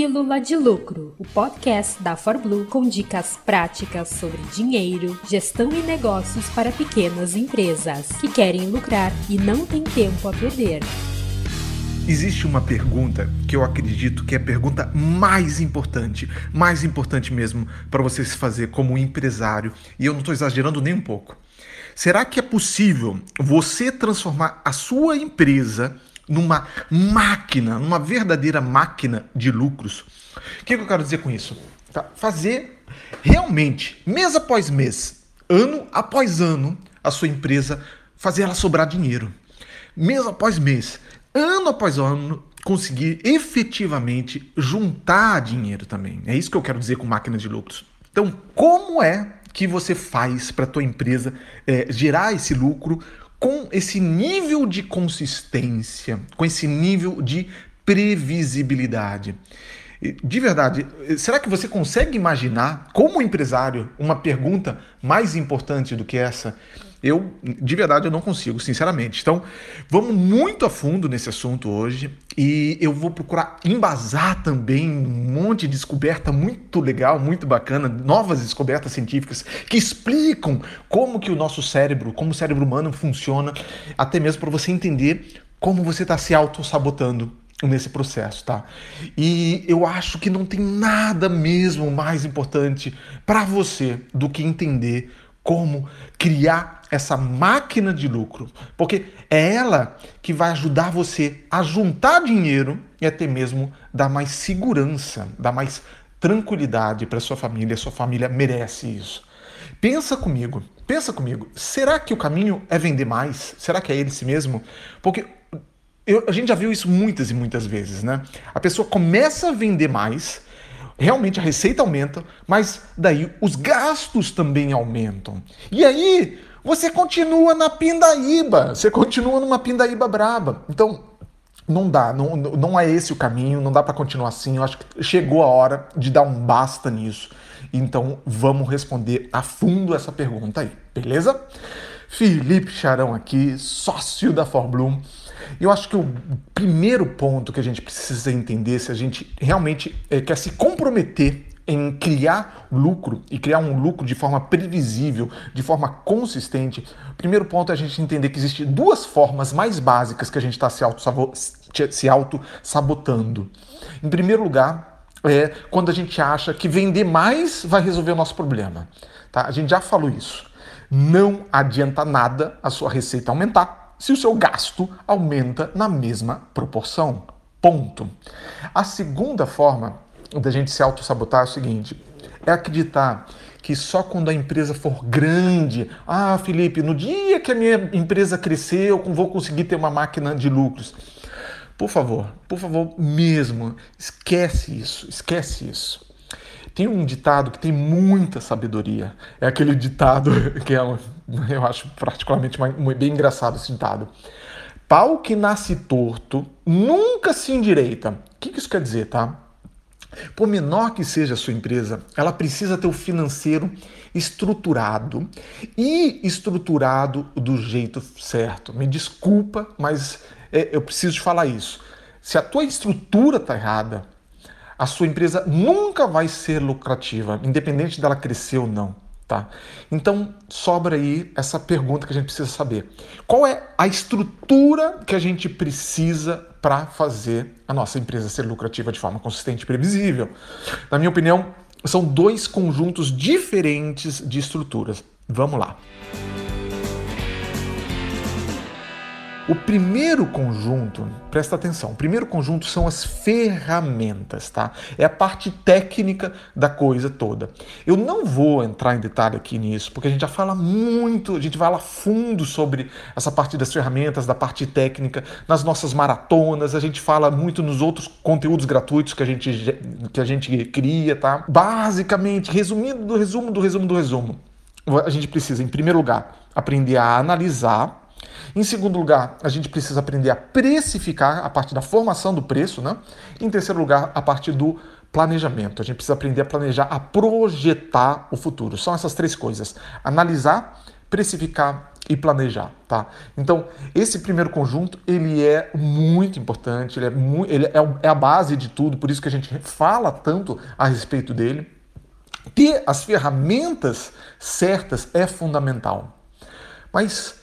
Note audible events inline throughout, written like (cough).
Pílula de Lucro, o podcast da ForBlue com dicas práticas sobre dinheiro, gestão e negócios para pequenas empresas que querem lucrar e não têm tempo a perder. Existe uma pergunta que eu acredito que é a pergunta mais importante, mais importante mesmo para você se fazer como empresário, e eu não estou exagerando nem um pouco. Será que é possível você transformar a sua empresa numa máquina, numa verdadeira máquina de lucros? O que, eu quero dizer com isso? Tá? Fazer realmente, mês após mês, ano após ano, a sua empresa fazer ela sobrar dinheiro. Mês após mês, ano após ano, conseguir efetivamente juntar dinheiro também. É isso que eu quero dizer com máquina de lucros. Então, como é que você faz para a tua empresa é, gerar esse lucro com esse nível de consistência, com esse nível de previsibilidade. De verdade, será que você consegue imaginar, como empresário, uma pergunta mais importante do que essa? Eu, de verdade, eu não consigo, sinceramente. Então, vamos muito a fundo nesse assunto hoje e eu vou procurar embasar também um monte de descoberta muito legal, muito bacana, novas descobertas científicas que explicam como que o nosso cérebro, como o cérebro humano funciona, até mesmo para você entender como você está se auto-sabotando nesse processo, tá? E eu acho que não tem nada mesmo mais importante para você do que entender como criar essa máquina de lucro, porque é ela que vai ajudar você a juntar dinheiro e até mesmo dar mais segurança, dar mais tranquilidade para sua família. Sua família merece isso. Pensa comigo, pensa comigo. Será que o caminho é vender mais? Será que é esse mesmo? Porque eu, a gente já viu isso muitas e muitas vezes, né? A pessoa começa a vender mais realmente a receita aumenta, mas daí os gastos também aumentam. E aí você continua na pindaíba, você continua numa pindaíba braba. Então, não dá, não, não é esse o caminho, não dá para continuar assim. Eu acho que chegou a hora de dar um basta nisso. Então, vamos responder a fundo essa pergunta aí, beleza? Felipe Charão aqui, sócio da Forbloom. Eu acho que o primeiro ponto que a gente precisa entender, se a gente realmente é, quer se comprometer em criar lucro e criar um lucro de forma previsível, de forma consistente, primeiro ponto é a gente entender que existem duas formas mais básicas que a gente está se auto-sabotando. Auto em primeiro lugar, é quando a gente acha que vender mais vai resolver o nosso problema. Tá? A gente já falou isso. Não adianta nada a sua receita aumentar se o seu gasto aumenta na mesma proporção. Ponto. A segunda forma da gente se auto-sabotar é o seguinte: é acreditar que só quando a empresa for grande, ah, Felipe, no dia que a minha empresa crescer, eu vou conseguir ter uma máquina de lucros. Por favor, por favor, mesmo, esquece isso, esquece isso. Tem um ditado que tem muita sabedoria. É aquele ditado (laughs) que é, eu acho particularmente bem engraçado esse ditado. Pau que nasce torto nunca se endireita. O que isso quer dizer, tá? Por menor que seja a sua empresa, ela precisa ter o financeiro estruturado e estruturado do jeito certo. Me desculpa, mas é, eu preciso falar isso. Se a tua estrutura está errada, a sua empresa nunca vai ser lucrativa, independente dela crescer ou não. Tá? Então, sobra aí essa pergunta que a gente precisa saber. Qual é a estrutura que a gente precisa para fazer a nossa empresa ser lucrativa de forma consistente e previsível? Na minha opinião, são dois conjuntos diferentes de estruturas. Vamos lá. O primeiro conjunto, presta atenção, o primeiro conjunto são as ferramentas, tá? É a parte técnica da coisa toda. Eu não vou entrar em detalhe aqui nisso, porque a gente já fala muito, a gente vai lá fundo sobre essa parte das ferramentas, da parte técnica, nas nossas maratonas, a gente fala muito nos outros conteúdos gratuitos que a gente, que a gente cria, tá? Basicamente, resumindo do resumo do resumo do resumo, a gente precisa, em primeiro lugar, aprender a analisar em segundo lugar, a gente precisa aprender a precificar a partir da formação do preço, né? Em terceiro lugar, a partir do planejamento. A gente precisa aprender a planejar, a projetar o futuro. São essas três coisas: analisar, precificar e planejar, tá? Então, esse primeiro conjunto, ele é muito importante, ele, é, mu ele é, é a base de tudo, por isso que a gente fala tanto a respeito dele. Ter as ferramentas certas é fundamental. Mas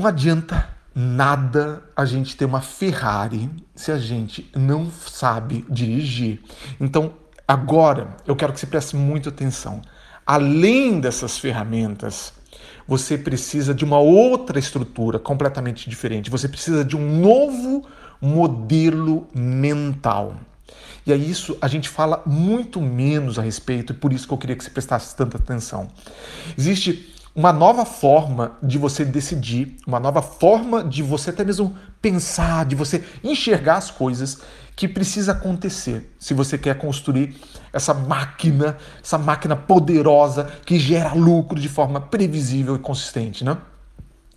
não adianta nada a gente ter uma Ferrari se a gente não sabe dirigir. Então, agora eu quero que você preste muita atenção. Além dessas ferramentas, você precisa de uma outra estrutura completamente diferente. Você precisa de um novo modelo mental. E é isso a gente fala muito menos a respeito, e por isso que eu queria que você prestasse tanta atenção. Existe uma nova forma de você decidir, uma nova forma de você até mesmo pensar, de você enxergar as coisas que precisa acontecer se você quer construir essa máquina, essa máquina poderosa que gera lucro de forma previsível e consistente, né?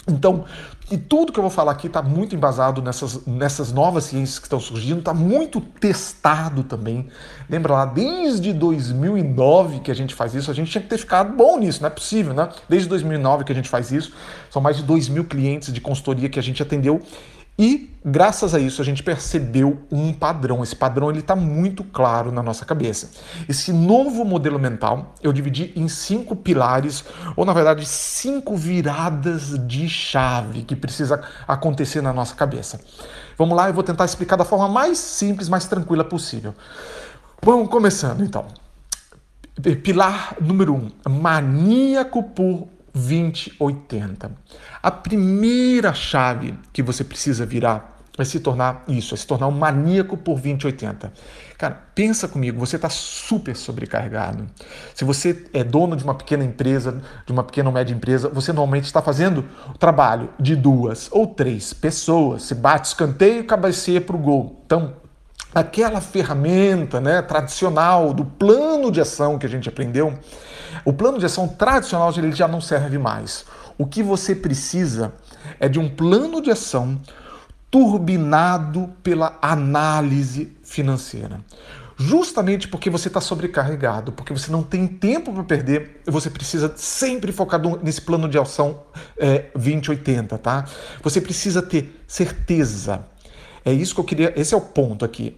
Então, e tudo que eu vou falar aqui está muito embasado nessas, nessas novas ciências que estão surgindo, está muito testado também. Lembra lá, desde 2009 que a gente faz isso, a gente tinha que ter ficado bom nisso, não é possível, né? Desde 2009 que a gente faz isso, são mais de 2 mil clientes de consultoria que a gente atendeu e graças a isso a gente percebeu um padrão. Esse padrão ele está muito claro na nossa cabeça. Esse novo modelo mental eu dividi em cinco pilares, ou na verdade cinco viradas de chave que precisa acontecer na nossa cabeça. Vamos lá, eu vou tentar explicar da forma mais simples, mais tranquila possível. Vamos começando então. Pilar número um: maníaco por 2080. A primeira chave que você precisa virar é se tornar isso, é se tornar um maníaco por 2080. Cara, pensa comigo, você está super sobrecarregado. Se você é dono de uma pequena empresa, de uma pequena ou média empresa, você normalmente está fazendo o trabalho de duas ou três pessoas. Se bate escanteio cabeceia para o gol. Então, aquela ferramenta né, tradicional do plano de ação que a gente aprendeu, o plano de ação tradicional ele já não serve mais. O que você precisa é de um plano de ação turbinado pela análise financeira. Justamente porque você está sobrecarregado, porque você não tem tempo para perder, você precisa sempre focar nesse plano de ação é, 2080, tá? Você precisa ter certeza. É isso que eu queria. Esse é o ponto aqui.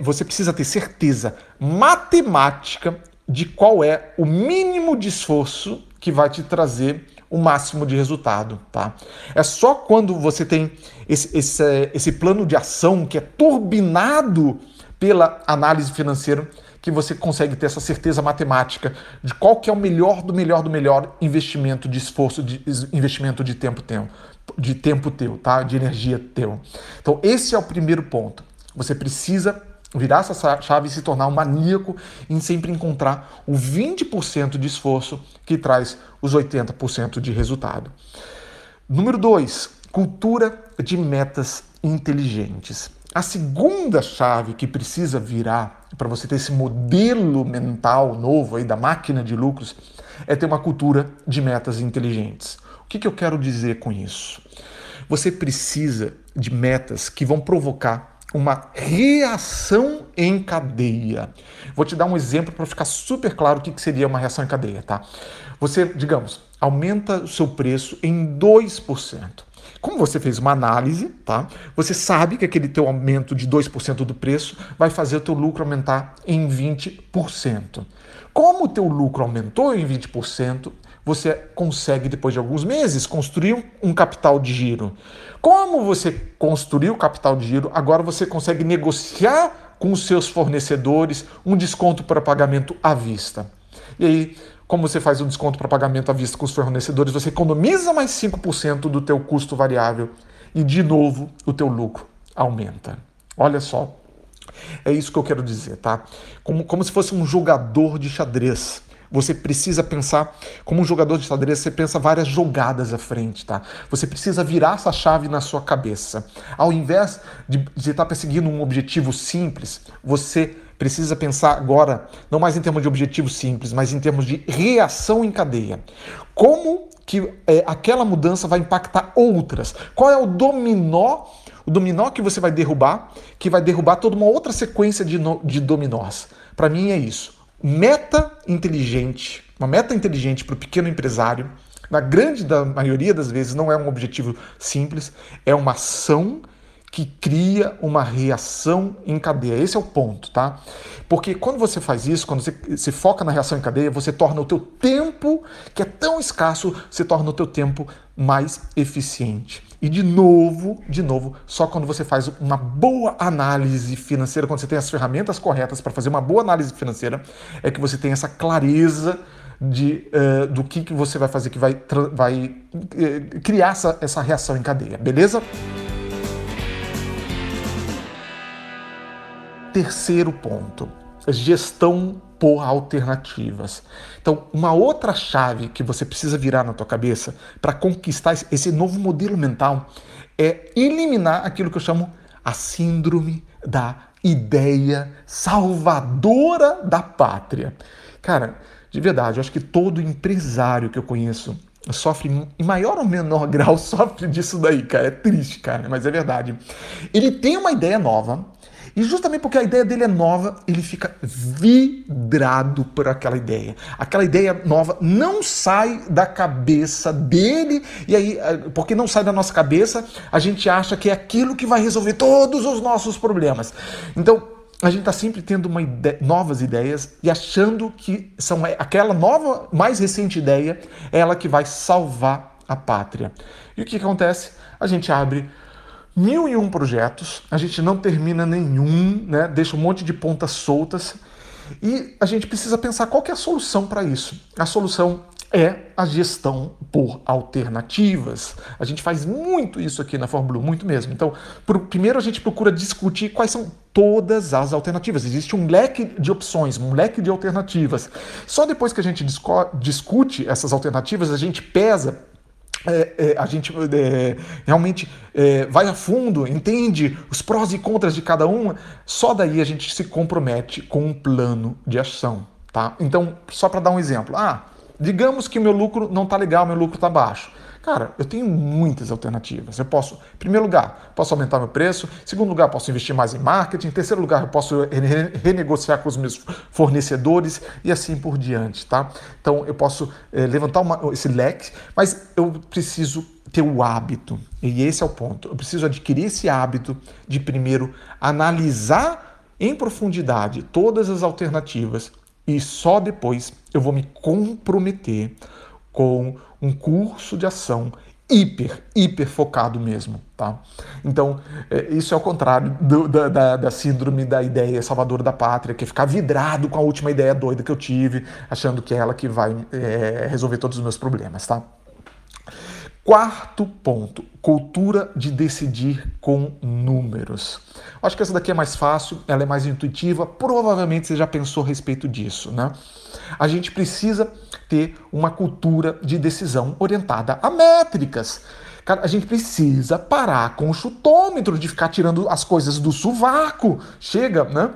Você precisa ter certeza matemática de qual é o mínimo de esforço que vai te trazer o máximo de resultado, tá? É só quando você tem esse, esse, esse plano de ação que é turbinado pela análise financeira que você consegue ter essa certeza matemática de qual que é o melhor do melhor do melhor investimento de esforço, de investimento de tempo teu, de tempo teu, tá? De energia teu. Então esse é o primeiro ponto. Você precisa virar essa chave e se tornar um maníaco em sempre encontrar o 20% de esforço que traz os 80% de resultado. Número 2, cultura de metas inteligentes. A segunda chave que precisa virar para você ter esse modelo mental novo aí da máquina de lucros é ter uma cultura de metas inteligentes. O que, que eu quero dizer com isso? Você precisa de metas que vão provocar uma reação em cadeia. Vou te dar um exemplo para ficar super claro o que seria uma reação em cadeia, tá? Você, digamos, aumenta o seu preço em 2%. Como você fez uma análise, tá? Você sabe que aquele teu aumento de 2% do preço vai fazer o teu lucro aumentar em 20%. Como o teu lucro aumentou em 20%, você consegue, depois de alguns meses, construir um capital de giro. Como você construiu o capital de giro, agora você consegue negociar com os seus fornecedores um desconto para pagamento à vista. E aí, como você faz um desconto para pagamento à vista com os fornecedores, você economiza mais 5% do teu custo variável e de novo o teu lucro aumenta. Olha só. É isso que eu quero dizer, tá? Como, como se fosse um jogador de xadrez. Você precisa pensar, como um jogador de xadrez, você pensa várias jogadas à frente, tá? Você precisa virar essa chave na sua cabeça. Ao invés de, de estar perseguindo um objetivo simples, você precisa pensar agora, não mais em termos de objetivo simples, mas em termos de reação em cadeia. Como que é, aquela mudança vai impactar outras? Qual é o dominó o dominó que você vai derrubar, que vai derrubar toda uma outra sequência de, no, de dominós. Para mim é isso. Meta inteligente, uma meta inteligente para o pequeno empresário Na grande da maioria das vezes não é um objetivo simples, é uma ação que cria uma reação em cadeia. Esse é o ponto, tá? Porque quando você faz isso, quando você se foca na reação em cadeia, você torna o teu tempo, que é tão escasso, se torna o teu tempo mais eficiente. E de novo, de novo, só quando você faz uma boa análise financeira, quando você tem as ferramentas corretas para fazer uma boa análise financeira, é que você tem essa clareza de, uh, do que, que você vai fazer que vai, vai uh, criar essa, essa reação em cadeia, beleza? Terceiro ponto, gestão por alternativas. Então, uma outra chave que você precisa virar na tua cabeça para conquistar esse novo modelo mental é eliminar aquilo que eu chamo a síndrome da ideia salvadora da pátria. Cara, de verdade, eu acho que todo empresário que eu conheço sofre, em maior ou menor (laughs) grau, sofre disso daí, cara. É triste, cara, mas é verdade. Ele tem uma ideia nova, e justamente porque a ideia dele é nova, ele fica vidrado por aquela ideia. Aquela ideia nova não sai da cabeça dele, e aí, eh, porque não sai da nossa cabeça, a gente acha que é aquilo que vai resolver todos os nossos problemas. Então, a gente está sempre tendo ide novas ideias e achando que são aquela nova, mais recente ideia é ela que vai salvar a pátria. E o que acontece? A gente abre mil e um projetos, a gente não termina nenhum, né? deixa um monte de pontas soltas e a gente precisa pensar qual é a solução para isso. A solução é a gestão por alternativas. A gente faz muito isso aqui na Fórmula 1, muito mesmo. Então, por, primeiro a gente procura discutir quais são todas as alternativas. Existe um leque de opções, um leque de alternativas. Só depois que a gente discute essas alternativas, a gente pesa é, é, a gente é, realmente é, vai a fundo, entende os prós e contras de cada uma, só daí a gente se compromete com um plano de ação. Tá? Então, só para dar um exemplo, ah, Digamos que meu lucro não está legal, meu lucro está baixo. Cara, eu tenho muitas alternativas. Eu posso, em primeiro lugar, posso aumentar meu preço. Em segundo lugar, posso investir mais em marketing. Em terceiro lugar, eu posso renegociar com os meus fornecedores e assim por diante, tá? Então, eu posso é, levantar uma, esse leque, mas eu preciso ter o hábito. E esse é o ponto. Eu preciso adquirir esse hábito de primeiro analisar em profundidade todas as alternativas e só depois eu vou me comprometer com um curso de ação hiper, hiper focado mesmo, tá? Então, é, isso é o contrário do, da, da, da, síndrome da ideia salvadora da pátria, que é ficar vidrado com a última ideia doida que eu tive, achando que é ela que vai é, resolver todos os meus problemas, tá? Quarto ponto, cultura de decidir com números. Acho que essa daqui é mais fácil, ela é mais intuitiva, provavelmente você já pensou a respeito disso, né? A gente precisa ter uma cultura de decisão orientada a métricas. Cara, a gente precisa parar com o chutômetro de ficar tirando as coisas do sovaco. Chega, né?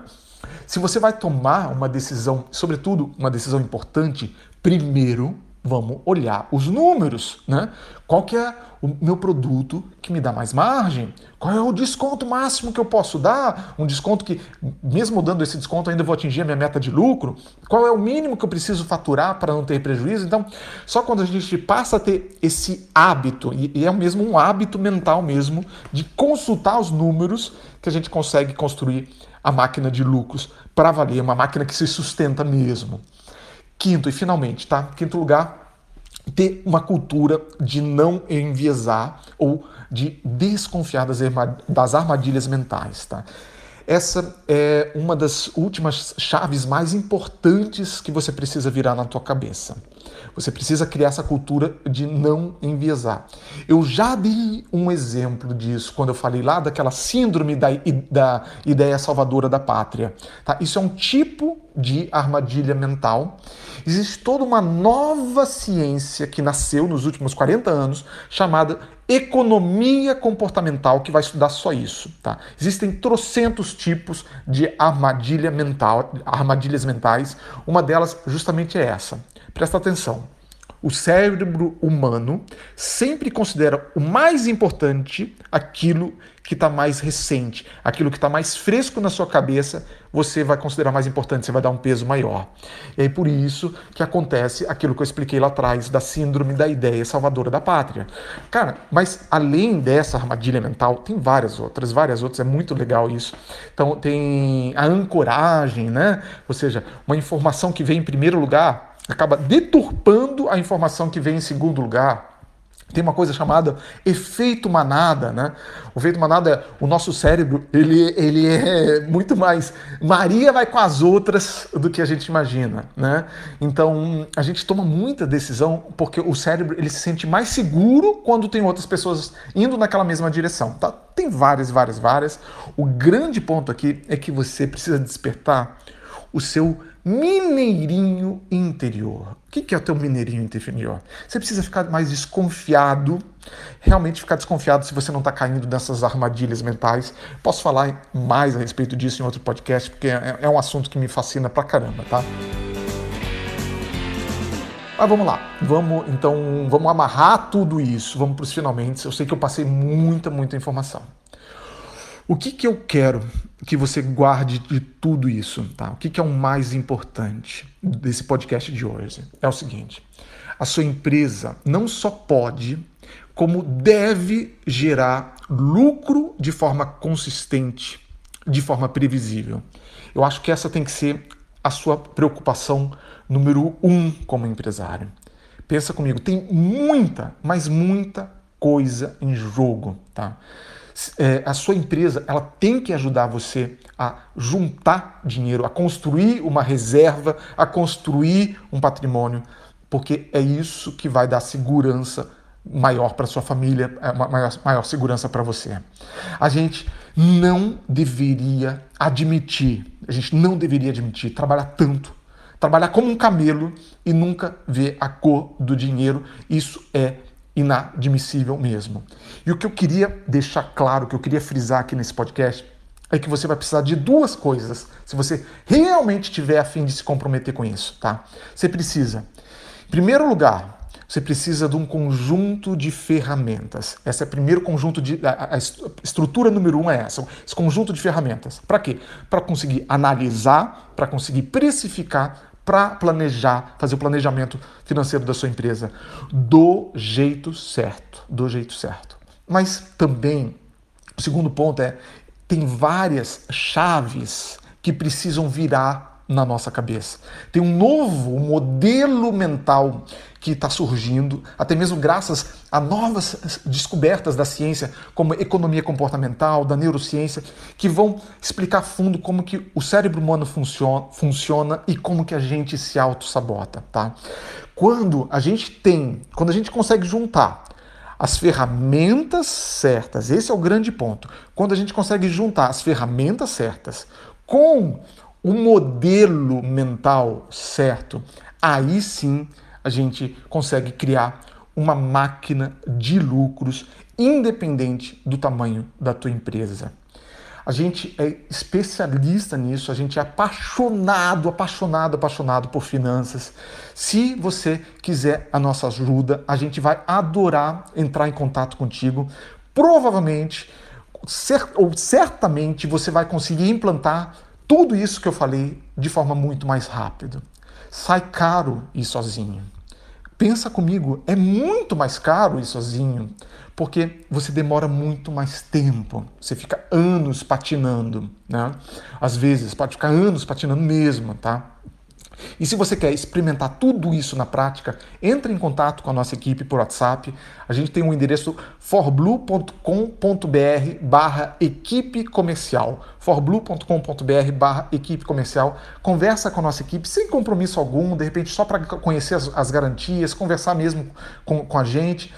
Se você vai tomar uma decisão, sobretudo uma decisão importante, primeiro vamos olhar os números, né? Qual que é o meu produto que me dá mais margem? Qual é o desconto máximo que eu posso dar? Um desconto que, mesmo dando esse desconto, ainda vou atingir a minha meta de lucro? Qual é o mínimo que eu preciso faturar para não ter prejuízo? Então, só quando a gente passa a ter esse hábito, e é mesmo um hábito mental mesmo, de consultar os números, que a gente consegue construir a máquina de lucros para valer, uma máquina que se sustenta mesmo. Quinto e finalmente, tá? Quinto lugar, ter uma cultura de não enviesar ou de desconfiar das armadilhas mentais, tá? Essa é uma das últimas chaves mais importantes que você precisa virar na tua cabeça. Você precisa criar essa cultura de não enviesar. Eu já dei um exemplo disso quando eu falei lá daquela síndrome da, da ideia salvadora da pátria. Tá? Isso é um tipo de armadilha mental. Existe toda uma nova ciência que nasceu nos últimos 40 anos chamada economia comportamental que vai estudar só isso, tá? Existem trocentos tipos de armadilha mental, armadilhas mentais. Uma delas justamente é essa. Presta atenção. O cérebro humano sempre considera o mais importante aquilo que está mais recente, aquilo que está mais fresco na sua cabeça, você vai considerar mais importante, você vai dar um peso maior. E aí por isso que acontece aquilo que eu expliquei lá atrás da síndrome da ideia salvadora da pátria. Cara, mas além dessa armadilha mental, tem várias outras, várias outras, é muito legal isso. Então tem a ancoragem, né? Ou seja, uma informação que vem em primeiro lugar acaba deturpando a informação que vem em segundo lugar. Tem uma coisa chamada efeito manada, né? O efeito manada é o nosso cérebro, ele, ele é muito mais Maria vai com as outras do que a gente imagina, né? Então, a gente toma muita decisão porque o cérebro, ele se sente mais seguro quando tem outras pessoas indo naquela mesma direção, tá? Tem várias, várias, várias. O grande ponto aqui é que você precisa despertar o seu mineirinho interior. O que é o teu mineirinho interior? Você precisa ficar mais desconfiado, realmente ficar desconfiado se você não está caindo nessas armadilhas mentais. Posso falar mais a respeito disso em outro podcast, porque é, é um assunto que me fascina pra caramba, tá? Mas vamos lá, vamos então, vamos amarrar tudo isso, vamos para os finalmente. Eu sei que eu passei muita, muita informação. O que, que eu quero que você guarde de tudo isso? Tá? O que, que é o mais importante desse podcast de hoje? É o seguinte: a sua empresa não só pode, como deve gerar lucro de forma consistente, de forma previsível. Eu acho que essa tem que ser a sua preocupação número um como empresário. Pensa comigo, tem muita, mas muita coisa em jogo, tá? É, a sua empresa ela tem que ajudar você a juntar dinheiro, a construir uma reserva, a construir um patrimônio, porque é isso que vai dar segurança maior para sua família, é, maior, maior segurança para você. A gente não deveria admitir, a gente não deveria admitir trabalhar tanto, trabalhar como um camelo e nunca ver a cor do dinheiro. Isso é inadmissível mesmo. E o que eu queria deixar claro, que eu queria frisar aqui nesse podcast, é que você vai precisar de duas coisas se você realmente tiver a fim de se comprometer com isso, tá? Você precisa, em primeiro lugar, você precisa de um conjunto de ferramentas. Esse é o primeiro conjunto de. A, a estrutura número um é essa, esse conjunto de ferramentas. Para quê? Para conseguir analisar, para conseguir precificar, para planejar, fazer o planejamento financeiro da sua empresa do jeito certo, do jeito certo. Mas também, o segundo ponto é, tem várias chaves que precisam virar na nossa cabeça. Tem um novo modelo mental que está surgindo, até mesmo graças a novas descobertas da ciência, como economia comportamental, da neurociência, que vão explicar a fundo como que o cérebro humano funciona, funciona e como que a gente se auto-sabota, tá? Quando a gente tem, quando a gente consegue juntar as ferramentas certas, esse é o grande ponto. Quando a gente consegue juntar as ferramentas certas com o modelo mental certo, aí sim a gente consegue criar uma máquina de lucros independente do tamanho da tua empresa. A gente é especialista nisso, a gente é apaixonado, apaixonado, apaixonado por finanças. Se você quiser a nossa ajuda, a gente vai adorar entrar em contato contigo. Provavelmente, ou certamente, você vai conseguir implantar tudo isso que eu falei de forma muito mais rápida. Sai caro ir sozinho. Pensa comigo, é muito mais caro ir sozinho, porque você demora muito mais tempo. Você fica anos patinando, né? Às vezes pode ficar anos patinando mesmo, tá? E se você quer experimentar tudo isso na prática, entre em contato com a nossa equipe por WhatsApp. A gente tem um endereço forblue.com.br barra equipe comercial. forblue.com.br barra equipe comercial. Conversa com a nossa equipe sem compromisso algum, de repente só para conhecer as, as, garantias, conversar mesmo com, com a gente.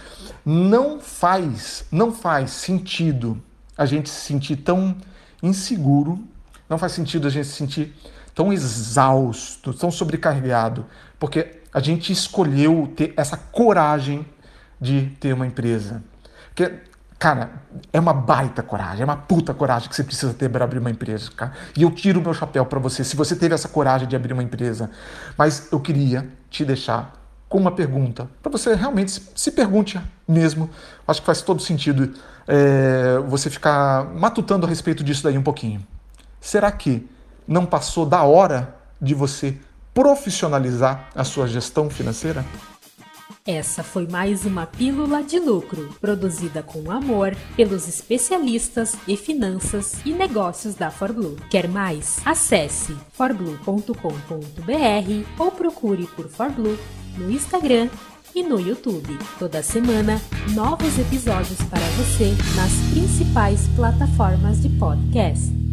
Não faz, não faz sentido a gente se sentir tão inseguro, não faz sentido a gente se sentir tão exausto, tão sobrecarregado, porque a gente escolheu ter essa coragem de ter uma empresa. Porque, cara, é uma baita coragem, é uma puta coragem que você precisa ter para abrir uma empresa, cara. E eu tiro o meu chapéu para você, se você teve essa coragem de abrir uma empresa. Mas eu queria te deixar com uma pergunta, para você realmente se pergunte mesmo. Acho que faz todo sentido é, você ficar matutando a respeito disso daí um pouquinho. Será que não passou da hora de você profissionalizar a sua gestão financeira? Essa foi mais uma Pílula de Lucro, produzida com amor pelos especialistas em finanças e negócios da ForBlue. Quer mais? Acesse forblue.com.br ou procure por ForBlue no Instagram e no YouTube. Toda semana, novos episódios para você nas principais plataformas de podcast.